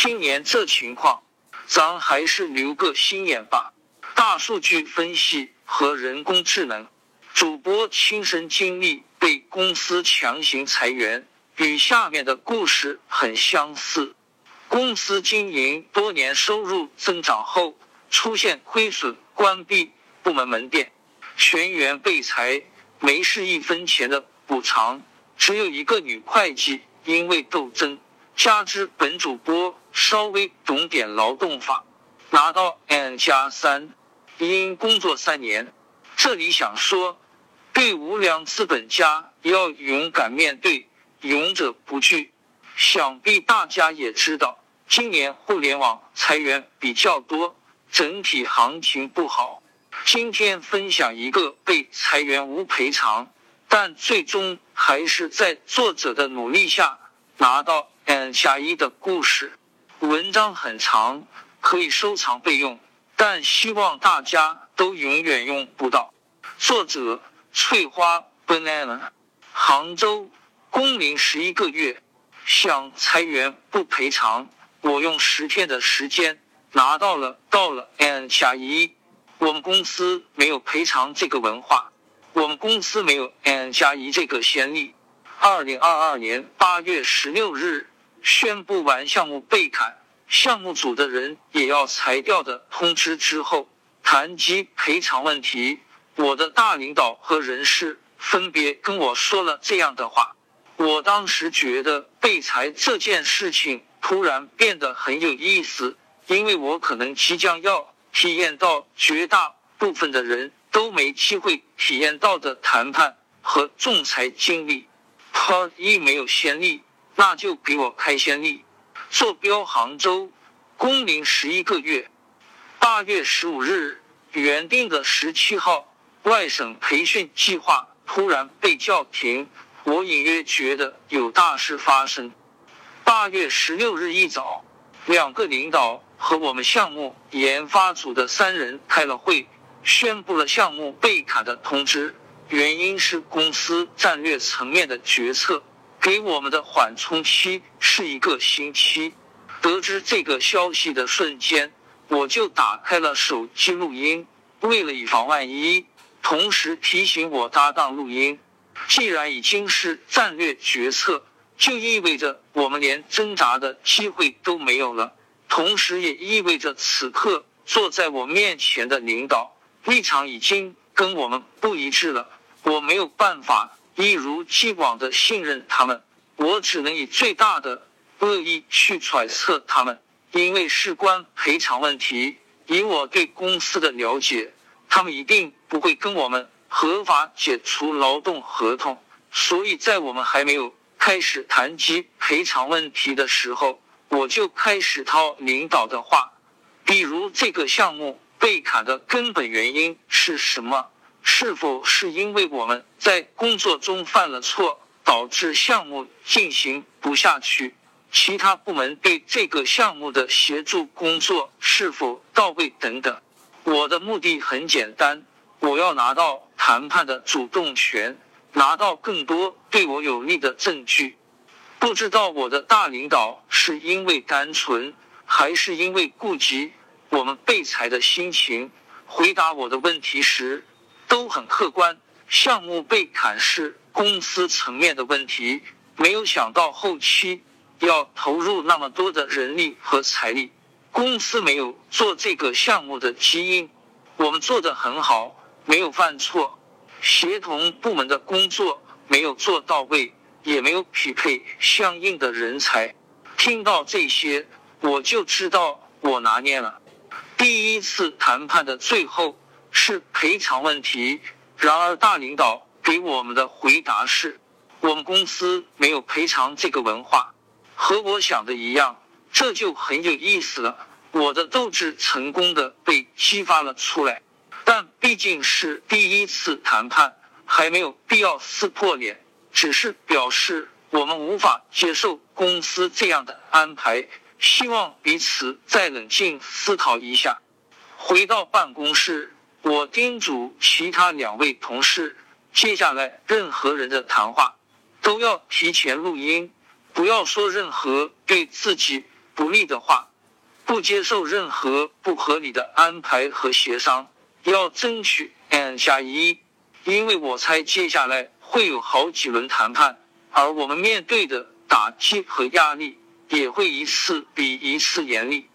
今年这情况，咱还是留个心眼吧。大数据分析和人工智能，主播亲身经历被公司强行裁员，与下面的故事很相似。公司经营多年，收入增长后出现亏损，关闭部门门店，全员被裁，没是一分钱的补偿，只有一个女会计因为斗争。加之本主播稍微懂点劳动法，拿到 N 加三，因工作三年。这里想说，对无良资本家要勇敢面对，勇者不惧。想必大家也知道，今年互联网裁员比较多，整体行情不好。今天分享一个被裁员无赔偿，但最终还是在作者的努力下拿到。N 加一的故事，文章很长，可以收藏备用，但希望大家都永远用不到。作者：翠花 banana，杭州，工龄十一个月，想裁员不赔偿，我用十天的时间拿到了，到了 N 加一。我们公司没有赔偿这个文化，我们公司没有 N 加一这个先例。二零二二年八月十六日。宣布完项目被砍，项目组的人也要裁掉的通知之后，谈及赔偿问题，我的大领导和人事分别跟我说了这样的话。我当时觉得被裁这件事情突然变得很有意思，因为我可能即将要体验到绝大部分的人都没机会体验到的谈判和仲裁经历。他一没有先例。那就给我开先例，坐标杭州，工龄十一个月。八月十五日，原定的十七号外省培训计划突然被叫停，我隐约觉得有大事发生。八月十六日一早，两个领导和我们项目研发组的三人开了会，宣布了项目被卡的通知，原因是公司战略层面的决策。给我们的缓冲期是一个星期。得知这个消息的瞬间，我就打开了手机录音，为了以防万一，同时提醒我搭档录音。既然已经是战略决策，就意味着我们连挣扎的机会都没有了，同时也意味着此刻坐在我面前的领导立场已经跟我们不一致了。我没有办法。一如既往的信任他们，我只能以最大的恶意去揣测他们，因为事关赔偿问题。以我对公司的了解，他们一定不会跟我们合法解除劳动合同。所以在我们还没有开始谈及赔偿问题的时候，我就开始套领导的话，比如这个项目被砍的根本原因是什么？是否是因为我们在工作中犯了错，导致项目进行不下去？其他部门对这个项目的协助工作是否到位？等等。我的目的很简单，我要拿到谈判的主动权，拿到更多对我有利的证据。不知道我的大领导是因为单纯，还是因为顾及我们被裁的心情，回答我的问题时。都很客观，项目被砍是公司层面的问题，没有想到后期要投入那么多的人力和财力，公司没有做这个项目的基因，我们做的很好，没有犯错，协同部门的工作没有做到位，也没有匹配相应的人才。听到这些，我就知道我拿捏了。第一次谈判的最后。是赔偿问题。然而，大领导给我们的回答是：我们公司没有赔偿这个文化。和我想的一样，这就很有意思了。我的斗志成功的被激发了出来。但毕竟是第一次谈判，还没有必要撕破脸，只是表示我们无法接受公司这样的安排，希望彼此再冷静思考一下。回到办公室。我叮嘱其他两位同事，接下来任何人的谈话都要提前录音，不要说任何对自己不利的话，不接受任何不合理的安排和协商，要争取 N 加一，因为我猜接下来会有好几轮谈判，而我们面对的打击和压力也会一次比一次严厉。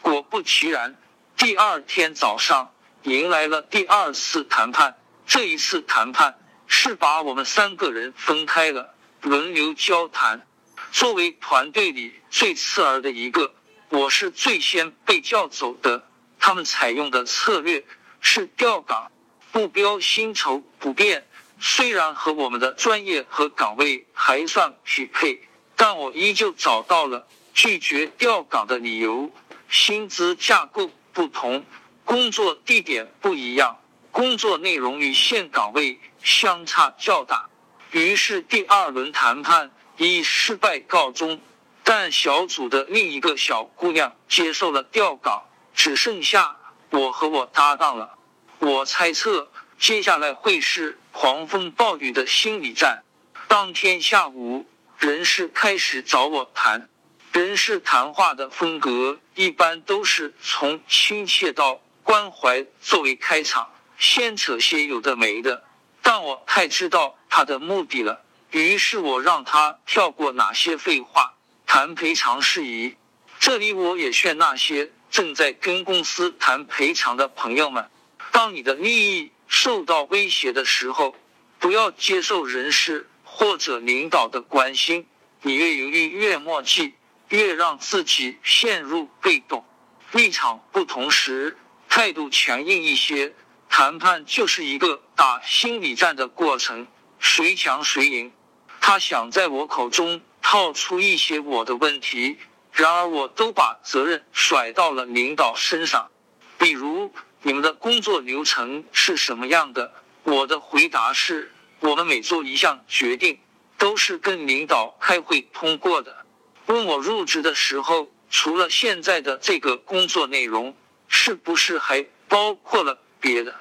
果不其然，第二天早上迎来了第二次谈判。这一次谈判是把我们三个人分开了，轮流交谈。作为团队里最次儿的一个，我是最先被叫走的。他们采用的策略是调岗，目标薪酬不变。虽然和我们的专业和岗位还算匹配，但我依旧找到了拒绝调岗的理由：薪资架构不同，工作地点不一样。工作内容与现岗位相差较大，于是第二轮谈判以失败告终。但小组的另一个小姑娘接受了调岗，只剩下我和我搭档了。我猜测接下来会是狂风暴雨的心理战。当天下午，人事开始找我谈。人事谈话的风格一般都是从亲切到关怀作为开场。先扯些有的没的，但我太知道他的目的了，于是我让他跳过哪些废话，谈赔偿事宜。这里我也劝那些正在跟公司谈赔偿的朋友们：当你的利益受到威胁的时候，不要接受人事或者领导的关心。你越犹豫越墨迹，越让自己陷入被动。立场不同时，态度强硬一些。谈判就是一个打心理战的过程，谁强谁赢。他想在我口中套出一些我的问题，然而我都把责任甩到了领导身上。比如，你们的工作流程是什么样的？我的回答是：我们每做一项决定，都是跟领导开会通过的。问我入职的时候，除了现在的这个工作内容，是不是还包括了？别的，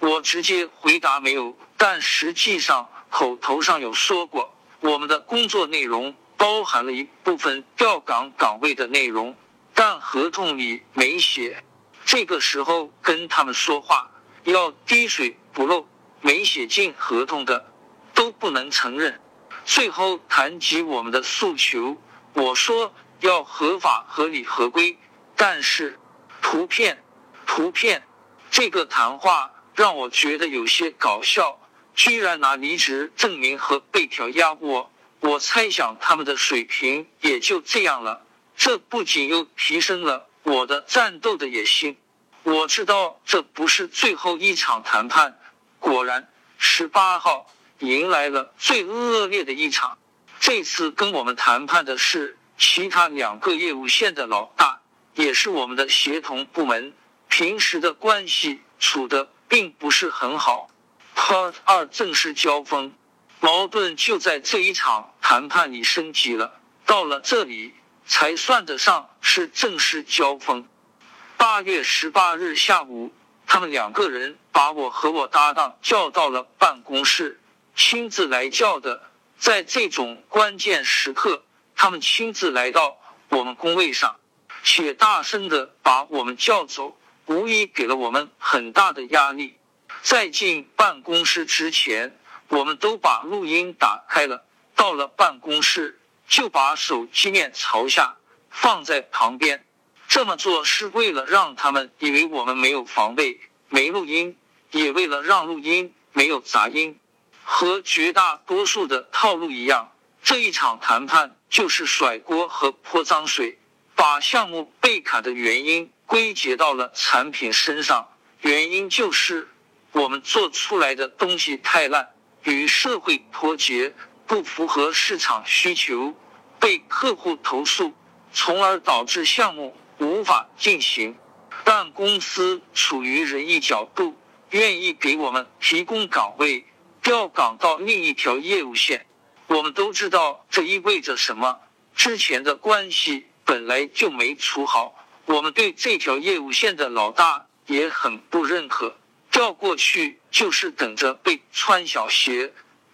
我直接回答没有，但实际上口头上有说过，我们的工作内容包含了一部分调岗岗位的内容，但合同里没写。这个时候跟他们说话要滴水不漏，没写进合同的都不能承认。最后谈及我们的诉求，我说要合法、合理、合规，但是图片，图片。这个谈话让我觉得有些搞笑，居然拿离职证明和被调压我。我猜想他们的水平也就这样了。这不仅又提升了我的战斗的野心。我知道这不是最后一场谈判。果然，十八号迎来了最恶劣的一场。这次跟我们谈判的是其他两个业务线的老大，也是我们的协同部门。平时的关系处的并不是很好，Part 二正式交锋，矛盾就在这一场谈判里升级了。到了这里才算得上是正式交锋。八月十八日下午，他们两个人把我和我搭档叫到了办公室，亲自来叫的。在这种关键时刻，他们亲自来到我们工位上，且大声的把我们叫走。无疑给了我们很大的压力。在进办公室之前，我们都把录音打开了。到了办公室，就把手机面朝下放在旁边。这么做是为了让他们以为我们没有防备、没录音，也为了让录音没有杂音。和绝大多数的套路一样，这一场谈判就是甩锅和泼脏水，把项目被砍的原因。归结到了产品身上，原因就是我们做出来的东西太烂，与社会脱节，不符合市场需求，被客户投诉，从而导致项目无法进行。但公司处于仁义角度，愿意给我们提供岗位，调岗到另一条业务线。我们都知道这意味着什么，之前的关系本来就没处好。我们对这条业务线的老大也很不认可，调过去就是等着被穿小鞋，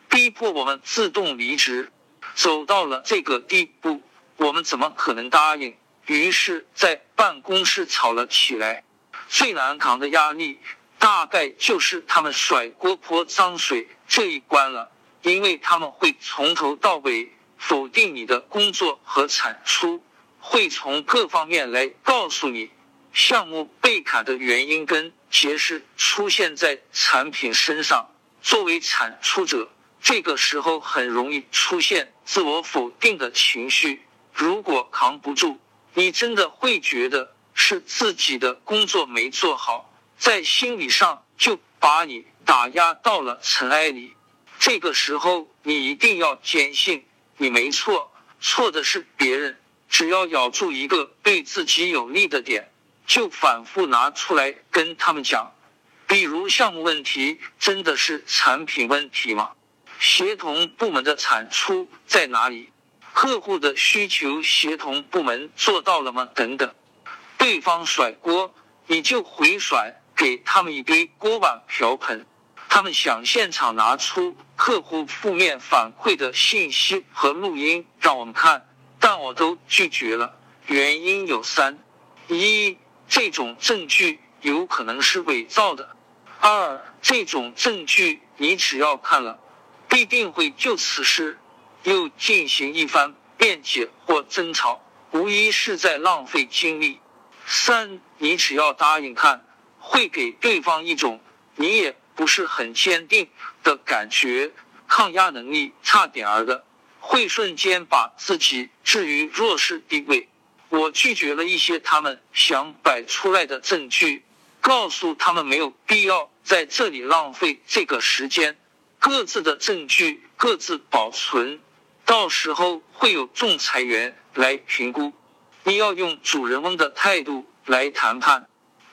逼迫我们自动离职。走到了这个地步，我们怎么可能答应？于是，在办公室吵了起来。最难扛的压力，大概就是他们甩锅泼脏水这一关了，因为他们会从头到尾否定你的工作和产出，会从各方面来告诉你项目被砍的原因跟结是出现在产品身上。作为产出者，这个时候很容易出现自我否定的情绪。如果扛不住，你真的会觉得。是自己的工作没做好，在心理上就把你打压到了尘埃里。这个时候，你一定要坚信你没错，错的是别人。只要咬住一个对自己有利的点，就反复拿出来跟他们讲。比如项目问题，真的是产品问题吗？协同部门的产出在哪里？客户的需求，协同部门做到了吗？等等。对方甩锅，你就回甩给他们一堆锅碗瓢盆。他们想现场拿出客户负面反馈的信息和录音让我们看，但我都拒绝了。原因有三：一，这种证据有可能是伪造的；二，这种证据你只要看了，必定会就此事又进行一番辩解或争吵，无疑是在浪费精力。三，你只要答应看，会给对方一种你也不是很坚定的感觉，抗压能力差点儿的，会瞬间把自己置于弱势地位。我拒绝了一些他们想摆出来的证据，告诉他们没有必要在这里浪费这个时间，各自的证据各自保存，到时候会有仲裁员来评估。你要用主人翁的态度来谈判，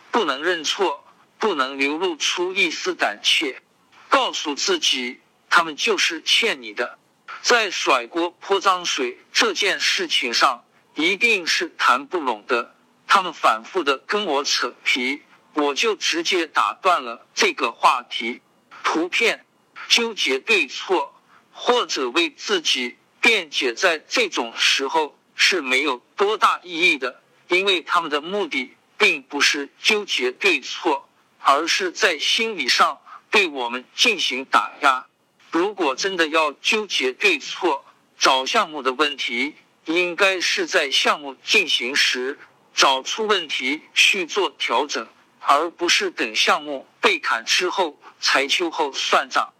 不能认错，不能流露出一丝胆怯，告诉自己他们就是欠你的。在甩锅泼脏水这件事情上，一定是谈不拢的。他们反复的跟我扯皮，我就直接打断了这个话题。图片纠结对错，或者为自己辩解，在这种时候。是没有多大意义的，因为他们的目的并不是纠结对错，而是在心理上对我们进行打压。如果真的要纠结对错，找项目的问题，应该是在项目进行时找出问题去做调整，而不是等项目被砍之后才秋后算账。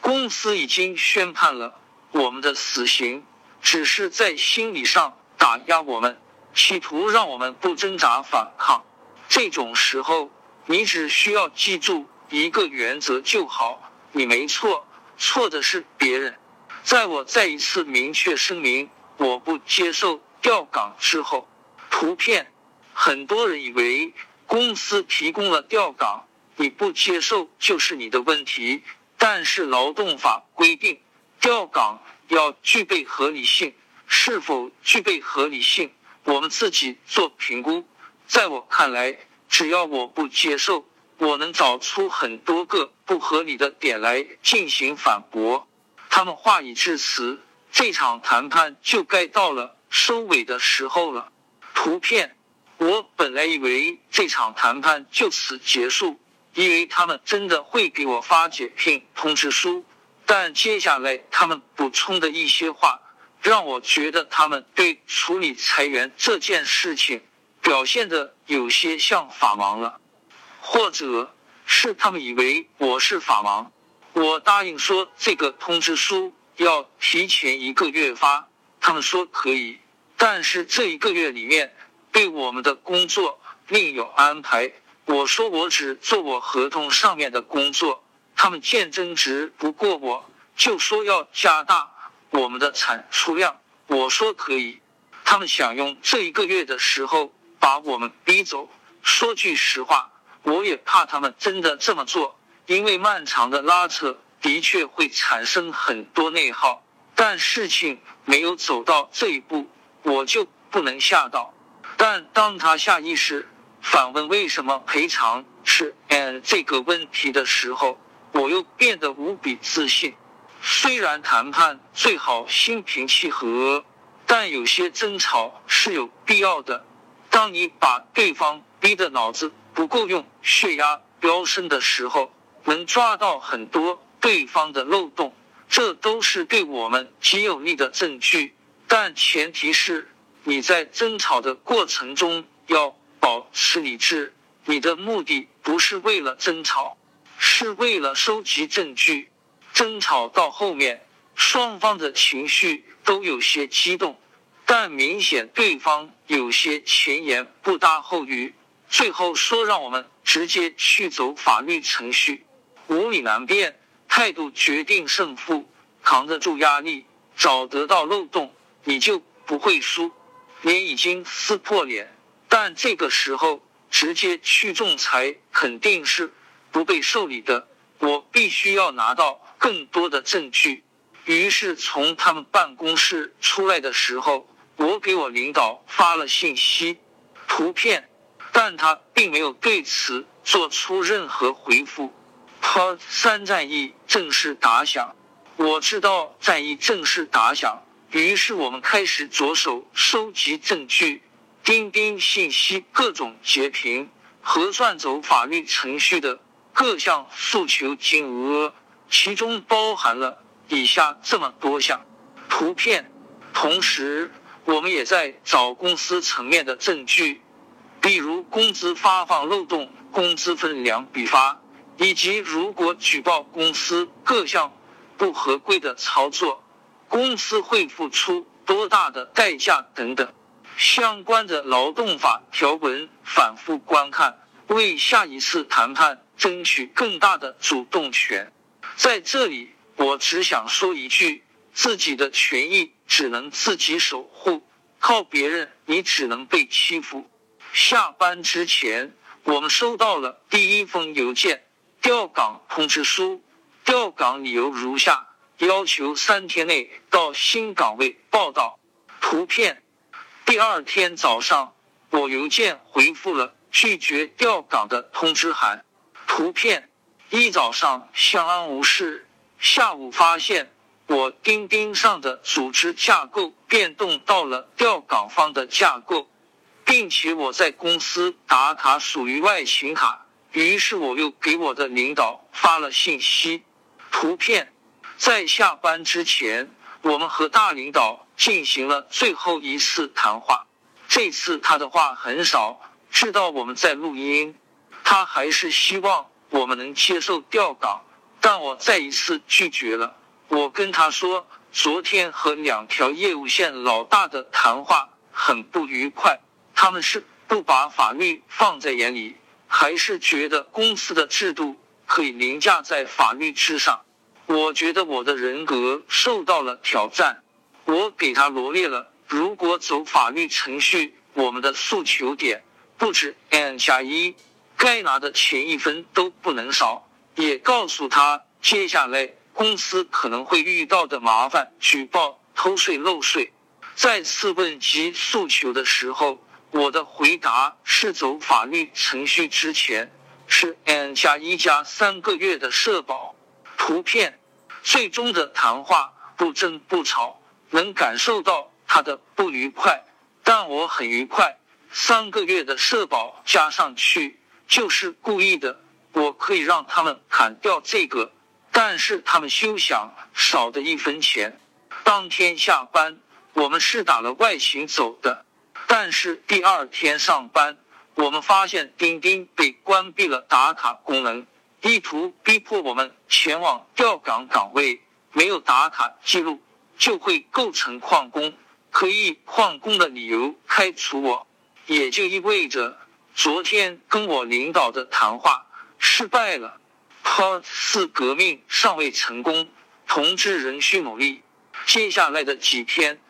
公司已经宣判了我们的死刑，只是在心理上。打压我们，企图让我们不挣扎反抗。这种时候，你只需要记住一个原则就好：你没错，错的是别人。在我再一次明确声明我不接受调岗之后，图片，很多人以为公司提供了调岗，你不接受就是你的问题。但是劳动法规定，调岗要具备合理性。是否具备合理性，我们自己做评估。在我看来，只要我不接受，我能找出很多个不合理的点来进行反驳。他们话已至此，这场谈判就该到了收尾的时候了。图片，我本来以为这场谈判就此结束，以为他们真的会给我发解聘通知书，但接下来他们补充的一些话。让我觉得他们对处理裁员这件事情表现的有些像法盲了，或者是他们以为我是法盲。我答应说这个通知书要提前一个月发，他们说可以，但是这一个月里面对我们的工作另有安排。我说我只做我合同上面的工作，他们见争执不过我，就说要加大。我们的产出量，我说可以。他们想用这一个月的时候把我们逼走。说句实话，我也怕他们真的这么做，因为漫长的拉扯的确会产生很多内耗。但事情没有走到这一步，我就不能吓到。但当他下意识反问为什么赔偿是 and 这个问题的时候，我又变得无比自信。虽然谈判最好心平气和，但有些争吵是有必要的。当你把对方逼得脑子不够用，血压飙升的时候，能抓到很多对方的漏洞，这都是对我们极有利的证据。但前提是你在争吵的过程中要保持理智，你的目的不是为了争吵，是为了收集证据。争吵到后面，双方的情绪都有些激动，但明显对方有些前言不搭后语，最后说让我们直接去走法律程序。无理难辩，态度决定胜负，扛得住压力，找得到漏洞，你就不会输。脸已经撕破脸，但这个时候直接去仲裁肯定是不被受理的。我必须要拿到。更多的证据。于是从他们办公室出来的时候，我给我领导发了信息、图片，但他并没有对此做出任何回复。Part 三战役正式打响，我知道战役正式打响，于是我们开始着手收集证据、钉钉信息、各种截屏、核算走法律程序的各项诉求金额。其中包含了以下这么多项图片，同时我们也在找公司层面的证据，比如工资发放漏洞、工资分两笔发，以及如果举报公司各项不合规的操作，公司会付出多大的代价等等。相关的劳动法条文反复观看，为下一次谈判争取更大的主动权。在这里，我只想说一句：自己的权益只能自己守护，靠别人你只能被欺负。下班之前，我们收到了第一封邮件——调岗通知书。调岗理由如下：要求三天内到新岗位报道。图片。第二天早上，我邮件回复了拒绝调岗的通知函。图片。一早上相安无事，下午发现我钉钉上的组织架构变动到了调岗方的架构，并且我在公司打卡属于外勤卡，于是我又给我的领导发了信息。图片在下班之前，我们和大领导进行了最后一次谈话。这次他的话很少，知道我们在录音，他还是希望。我们能接受调岗，但我再一次拒绝了。我跟他说，昨天和两条业务线老大的谈话很不愉快，他们是不把法律放在眼里，还是觉得公司的制度可以凌驾在法律之上？我觉得我的人格受到了挑战。我给他罗列了，如果走法律程序，我们的诉求点不止 n 加一。该拿的钱一分都不能少，也告诉他接下来公司可能会遇到的麻烦：举报偷税漏税。再次问及诉求的时候，我的回答是走法律程序之前是 n 加一加三个月的社保。图片，最终的谈话不争不吵，能感受到他的不愉快，但我很愉快。三个月的社保加上去。就是故意的，我可以让他们砍掉这个，但是他们休想少的一分钱。当天下班，我们是打了外勤走的，但是第二天上班，我们发现钉钉被关闭了打卡功能，意图逼迫我们前往调岗岗位，没有打卡记录就会构成旷工，可以旷工的理由开除我，也就意味着。昨天跟我领导的谈话失败了，Part 四革命尚未成功，同志仍需努力。接下来的几天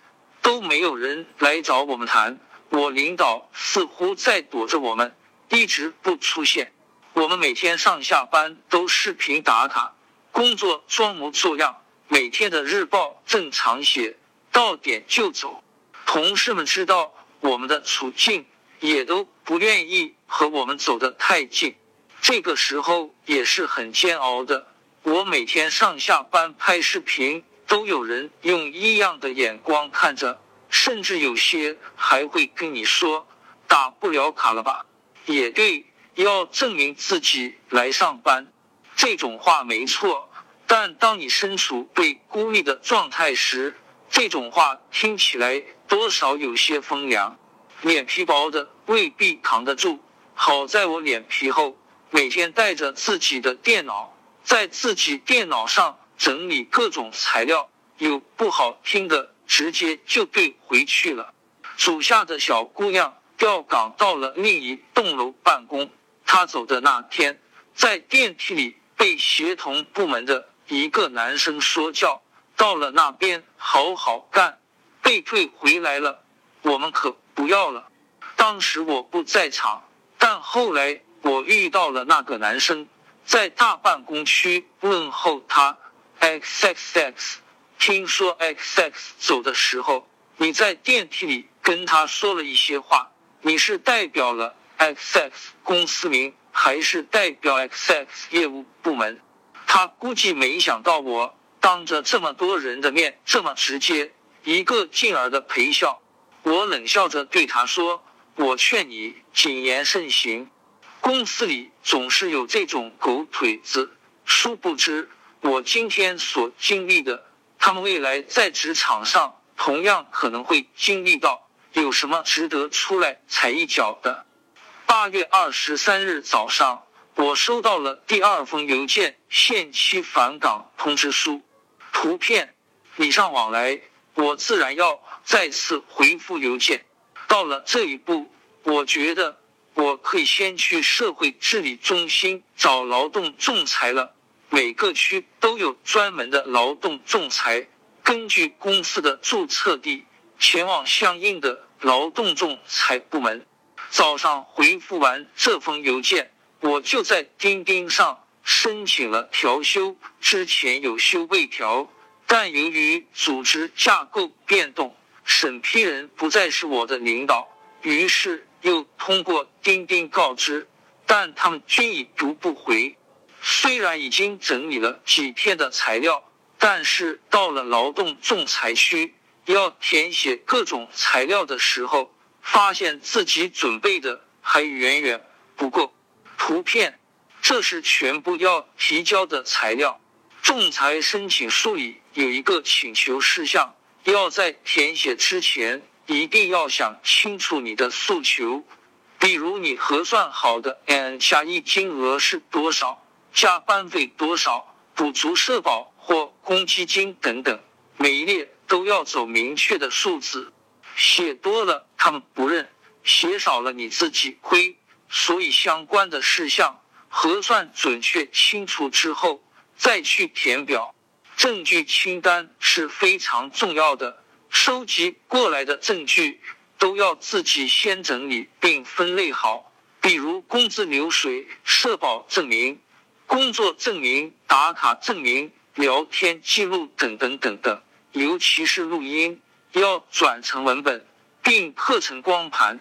都没有人来找我们谈，我领导似乎在躲着我们，一直不出现。我们每天上下班都视频打卡，工作装模作样，每天的日报正常写，到点就走。同事们知道我们的处境。也都不愿意和我们走得太近，这个时候也是很煎熬的。我每天上下班拍视频，都有人用异样的眼光看着，甚至有些还会跟你说：“打不了卡了吧？也对，要证明自己来上班，这种话没错。但当你身处被孤立的状态时，这种话听起来多少有些风凉。脸皮薄的未必扛得住。好在我脸皮厚，每天带着自己的电脑，在自己电脑上整理各种材料，有不好听的直接就对回去了。属下的小姑娘调岗到了另一栋楼办公，她走的那天，在电梯里被协同部门的一个男生说教，到了那边好好干，被退回来了，我们可不要了。当时我不在场。但后来我遇到了那个男生，在大办公区问候他。X X X，听说 X X 走的时候，你在电梯里跟他说了一些话。你是代表了 X X 公司名，还是代表 X X 业务部门？他估计没想到我当着这么多人的面这么直接，一个劲儿的陪笑。我冷笑着对他说。我劝你谨言慎行，公司里总是有这种狗腿子。殊不知，我今天所经历的，他们未来在职场上同样可能会经历到。有什么值得出来踩一脚的？八月二十三日早上，我收到了第二封邮件限期返岗通知书。图片，礼尚往来，我自然要再次回复邮件。到了这一步，我觉得我可以先去社会治理中心找劳动仲裁了。每个区都有专门的劳动仲裁，根据公司的注册地前往相应的劳动仲裁部门。早上回复完这封邮件，我就在钉钉上申请了调休。之前有休未调，但由于组织架构变动。审批人不再是我的领导，于是又通过钉钉告知，但他们均已读不回。虽然已经整理了几天的材料，但是到了劳动仲裁区要填写各种材料的时候，发现自己准备的还远远不够。图片，这是全部要提交的材料。仲裁申请书里有一个请求事项。要在填写之前，一定要想清楚你的诉求，比如你核算好的 N 加一金额是多少，加班费多少，补足社保或公积金等等，每一列都要走明确的数字。写多了他们不认，写少了你自己亏。所以相关的事项核算准确清楚之后，再去填表。证据清单是非常重要的，收集过来的证据都要自己先整理并分类好，比如工资流水、社保证明、工作证明、打卡证明、聊天记录等等等等。尤其是录音，要转成文本并刻成光盘，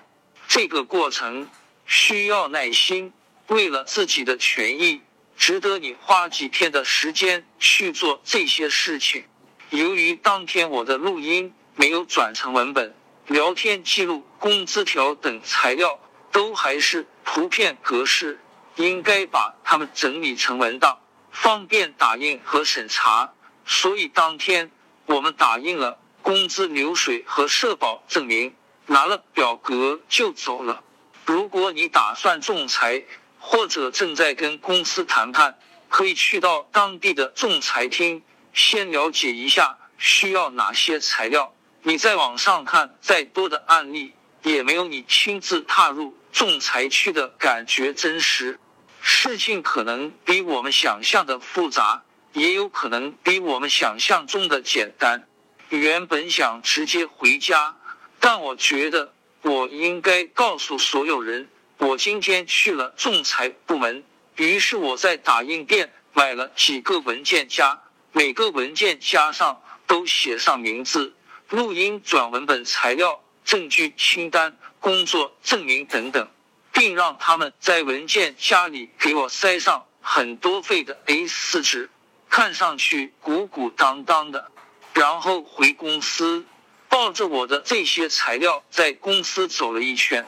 这个过程需要耐心。为了自己的权益。值得你花几天的时间去做这些事情。由于当天我的录音没有转成文本，聊天记录、工资条等材料都还是图片格式，应该把它们整理成文档，方便打印和审查。所以当天我们打印了工资流水和社保证明，拿了表格就走了。如果你打算仲裁，或者正在跟公司谈判，可以去到当地的仲裁厅，先了解一下需要哪些材料。你在网上看再多的案例，也没有你亲自踏入仲裁区的感觉真实。事情可能比我们想象的复杂，也有可能比我们想象中的简单。原本想直接回家，但我觉得我应该告诉所有人。我今天去了仲裁部门，于是我在打印店买了几个文件夹，每个文件夹上都写上名字、录音转文本材料、证据清单、工作证明等等，并让他们在文件夹里给我塞上很多废的 A4 纸，看上去鼓鼓当当的。然后回公司，抱着我的这些材料在公司走了一圈。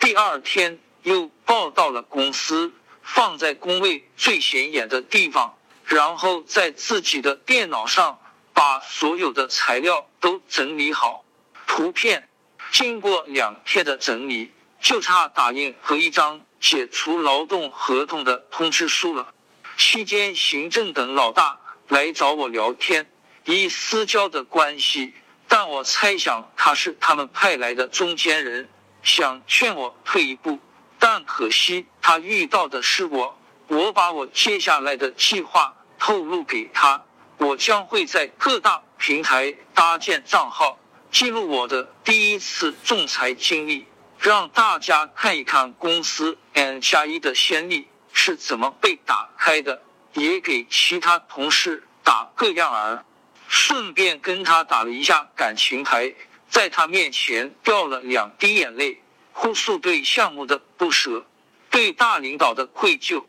第二天又报到了公司，放在工位最显眼的地方，然后在自己的电脑上把所有的材料都整理好。图片经过两天的整理，就差打印和一张解除劳动合同的通知书了。期间，行政等老大来找我聊天，以私交的关系，但我猜想他是他们派来的中间人，想劝我退一步。但可惜他遇到的是我，我把我接下来的计划透露给他，我将会在各大平台搭建账号，记录我的第一次仲裁经历，让大家看一看公司 N 加一的先例。是怎么被打开的？也给其他同事打个样儿，顺便跟他打了一下感情牌，在他面前掉了两滴眼泪，哭诉对项目的不舍，对大领导的愧疚。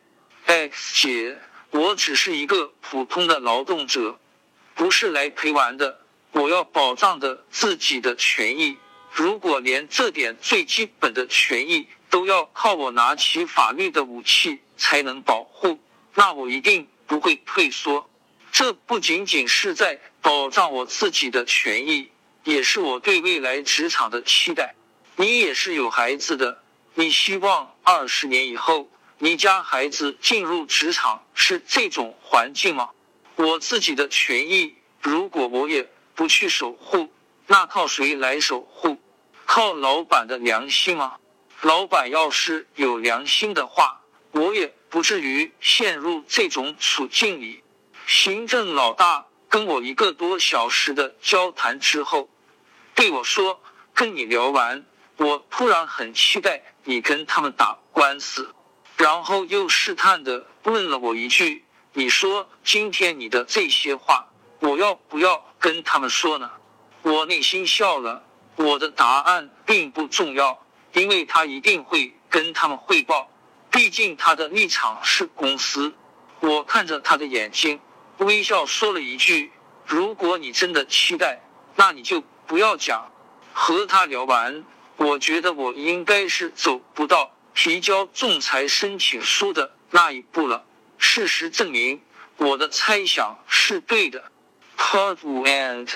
X 姐，我只是一个普通的劳动者，不是来陪玩的。我要保障的自己的权益，如果连这点最基本的权益都要靠我拿起法律的武器。才能保护，那我一定不会退缩。这不仅仅是在保障我自己的权益，也是我对未来职场的期待。你也是有孩子的，你希望二十年以后你家孩子进入职场是这种环境吗？我自己的权益，如果我也不去守护，那靠谁来守护？靠老板的良心吗？老板要是有良心的话。我也不至于陷入这种处境里。行政老大跟我一个多小时的交谈之后，对我说：“跟你聊完，我突然很期待你跟他们打官司。”然后又试探的问了我一句：“你说今天你的这些话，我要不要跟他们说呢？”我内心笑了，我的答案并不重要，因为他一定会跟他们汇报。毕竟他的立场是公司，我看着他的眼睛，微笑说了一句：“如果你真的期待，那你就不要讲。”和他聊完，我觉得我应该是走不到提交仲裁申请书的那一步了。事实证明，我的猜想是对的。Part end。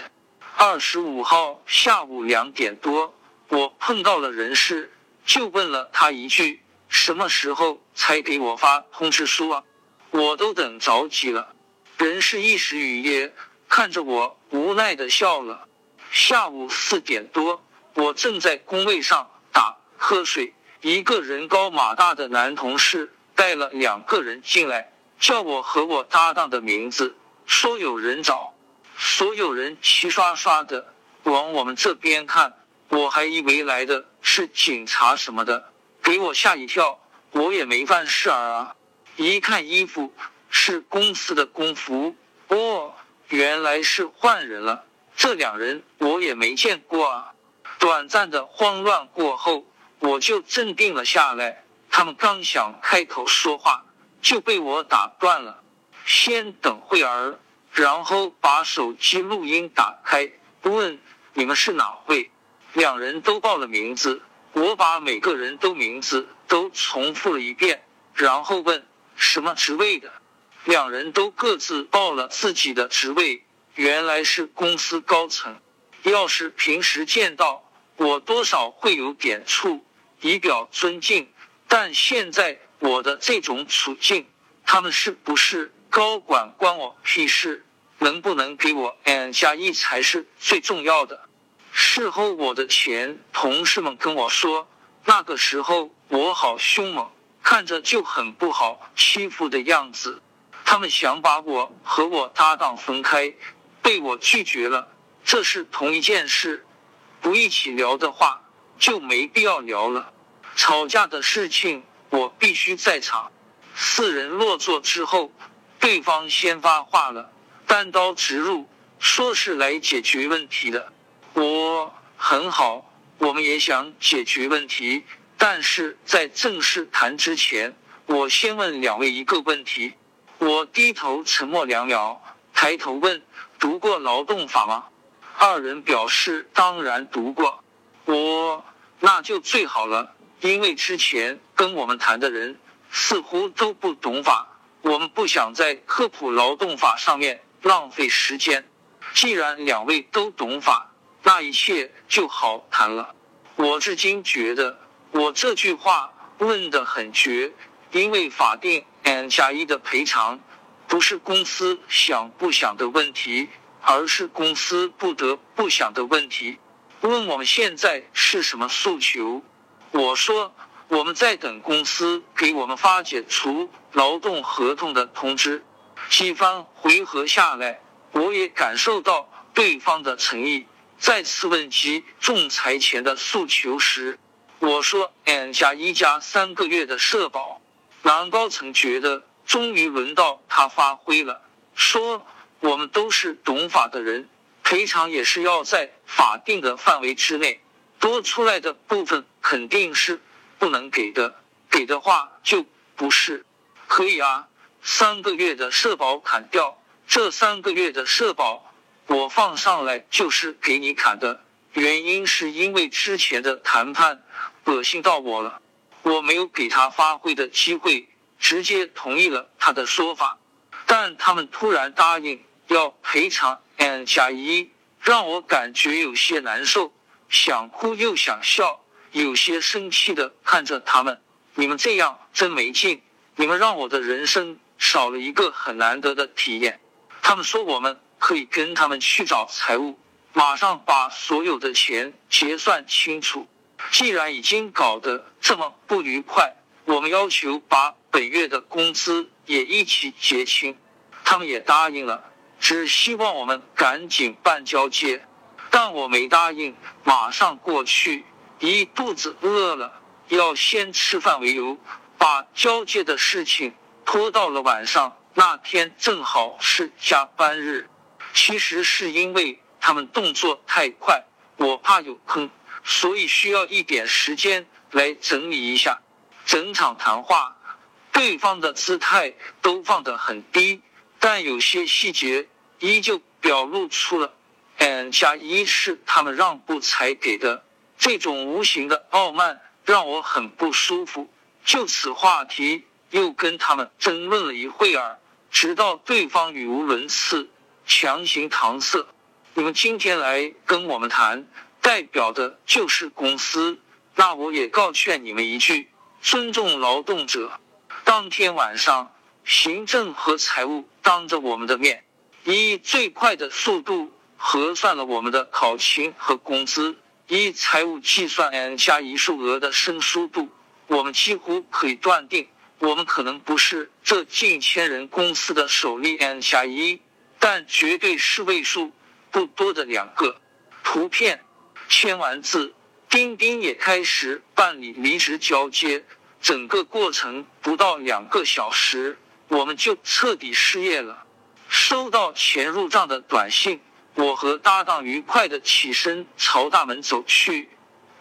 二十五号下午两点多，我碰到了人事，就问了他一句。什么时候才给我发通知书啊？我都等着急了。人事一时语噎，看着我无奈的笑了。下午四点多，我正在工位上打瞌睡，一个人高马大的男同事带了两个人进来，叫我和我搭档的名字，说有人找。所有人齐刷刷的往我们这边看，我还以为来的是警察什么的。给我吓一跳，我也没犯事儿啊！一看衣服是公司的工服，哦，原来是换人了。这两人我也没见过啊。短暂的慌乱过后，我就镇定了下来。他们刚想开口说话，就被我打断了。先等会儿，然后把手机录音打开，问你们是哪位？两人都报了名字。我把每个人都名字都重复了一遍，然后问什么职位的，两人都各自报了自己的职位，原来是公司高层。要是平时见到我，多少会有点怵，以表尊敬。但现在我的这种处境，他们是不是高管关我屁事？能不能给我 N 加一才是最重要的。事后，我的前同事们跟我说，那个时候我好凶猛，看着就很不好欺负的样子。他们想把我和我搭档分开，被我拒绝了。这是同一件事，不一起聊的话就没必要聊了。吵架的事情我必须在场。四人落座之后，对方先发话了，单刀直入，说是来解决问题的。我很好，我们也想解决问题，但是在正式谈之前，我先问两位一个问题。我低头沉默两秒，抬头问：读过劳动法吗？二人表示当然读过。我那就最好了，因为之前跟我们谈的人似乎都不懂法，我们不想在科普劳动法上面浪费时间。既然两位都懂法，那一切就好谈了。我至今觉得我这句话问得很绝，因为法定 N 加一的赔偿不是公司想不想的问题，而是公司不得不想的问题。问我们现在是什么诉求？我说我们在等公司给我们发解除劳动合同的通知。几番回合下来，我也感受到对方的诚意。再次问及仲裁前的诉求时，我说 N 加一加三个月的社保。男高层觉得终于轮到他发挥了，说我们都是懂法的人，赔偿也是要在法定的范围之内，多出来的部分肯定是不能给的，给的话就不是。可以啊，三个月的社保砍掉，这三个月的社保。我放上来就是给你砍的，原因是因为之前的谈判恶心到我了，我没有给他发挥的机会，直接同意了他的说法。但他们突然答应要赔偿 N 加一，让我感觉有些难受，想哭又想笑，有些生气的看着他们。你们这样真没劲，你们让我的人生少了一个很难得的体验。他们说我们。可以跟他们去找财务，马上把所有的钱结算清楚。既然已经搞得这么不愉快，我们要求把本月的工资也一起结清，他们也答应了，只希望我们赶紧办交接。但我没答应马上过去，一肚子饿了，要先吃饭为由，把交接的事情拖到了晚上。那天正好是加班日。其实是因为他们动作太快，我怕有坑，所以需要一点时间来整理一下。整场谈话，对方的姿态都放得很低，但有些细节依旧表露出了 N 加一是他们让步才给的这种无形的傲慢，让我很不舒服。就此话题又跟他们争论了一会儿，直到对方语无伦次。强行搪塞，你们今天来跟我们谈，代表的就是公司。那我也告劝你们一句：尊重劳动者。当天晚上，行政和财务当着我们的面，以最快的速度核算了我们的考勤和工资，以财务计算 N 加一数额的生疏度。我们几乎可以断定，我们可能不是这近千人公司的首例 N 加一。但绝对是位数不多的两个图片。签完字，丁丁也开始办理离职交接。整个过程不到两个小时，我们就彻底失业了。收到钱入账的短信，我和搭档愉快的起身朝大门走去。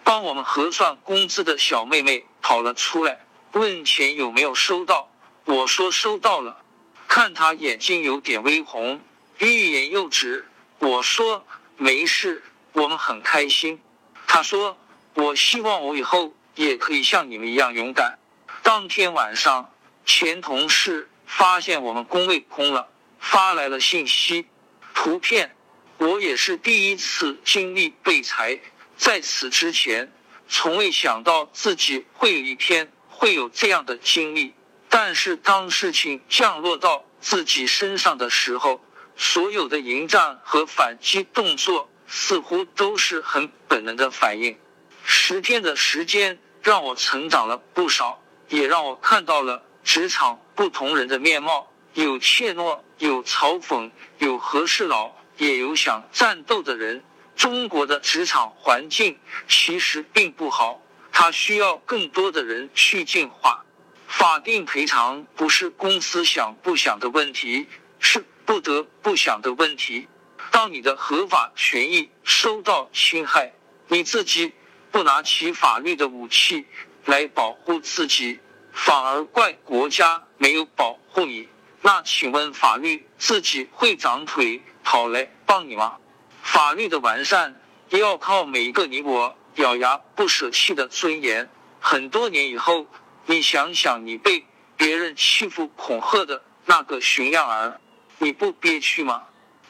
帮我们核算工资的小妹妹跑了出来，问钱有没有收到。我说收到了，看他眼睛有点微红。欲言又止，我说没事，我们很开心。他说，我希望我以后也可以像你们一样勇敢。当天晚上，前同事发现我们工位空了，发来了信息、图片。我也是第一次经历被裁，在此之前，从未想到自己会有一天会有这样的经历。但是当事情降落到自己身上的时候，所有的迎战和反击动作似乎都是很本能的反应。十天的时间让我成长了不少，也让我看到了职场不同人的面貌：有怯懦，有嘲讽，有和事佬，也有想战斗的人。中国的职场环境其实并不好，它需要更多的人去进化。法定赔偿不是公司想不想的问题，是。不得不想的问题：当你的合法权益受到侵害，你自己不拿起法律的武器来保护自己，反而怪国家没有保护你，那请问法律自己会长腿跑来帮你吗？法律的完善要靠每一个你我咬牙不舍弃的尊严很多年以后，你想想你被别人欺负恐吓的那个熊样儿，你不憋屈吗？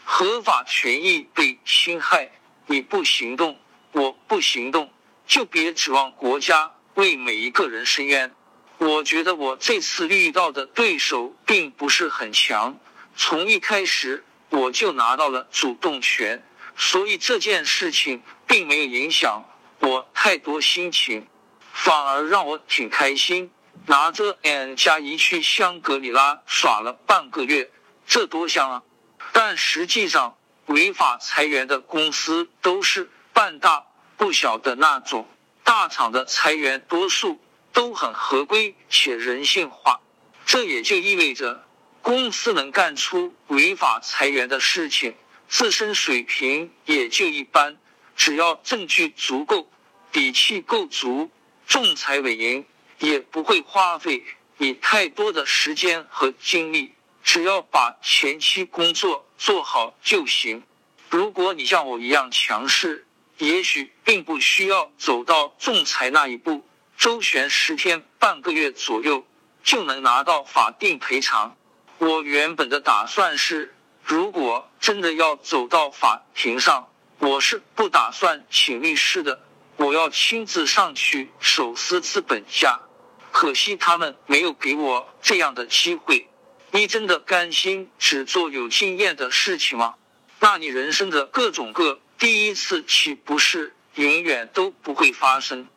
合法权益被侵害，你不行动，我不行动，就别指望国家为每一个人伸冤。我觉得我这次遇到的对手并不是很强，从一开始我就拿到了主动权，所以这件事情并没有影响我太多心情，反而让我挺开心。拿着 N 加一去香格里拉耍了半个月，这多香啊！但实际上，违法裁员的公司都是半大不小的那种，大厂的裁员多数都很合规且人性化。这也就意味着，公司能干出违法裁员的事情，自身水平也就一般。只要证据足够，底气够足，仲裁委员也不会花费你太多的时间和精力。只要把前期工作做好就行。如果你像我一样强势，也许并不需要走到仲裁那一步，周旋十天半个月左右就能拿到法定赔偿。我原本的打算是，如果真的要走到法庭上，我是不打算请律师的，我要亲自上去手撕资本家。可惜他们没有给我这样的机会。你真的甘心只做有经验的事情吗？那你人生的各种各第一次岂不是永远都不会发生？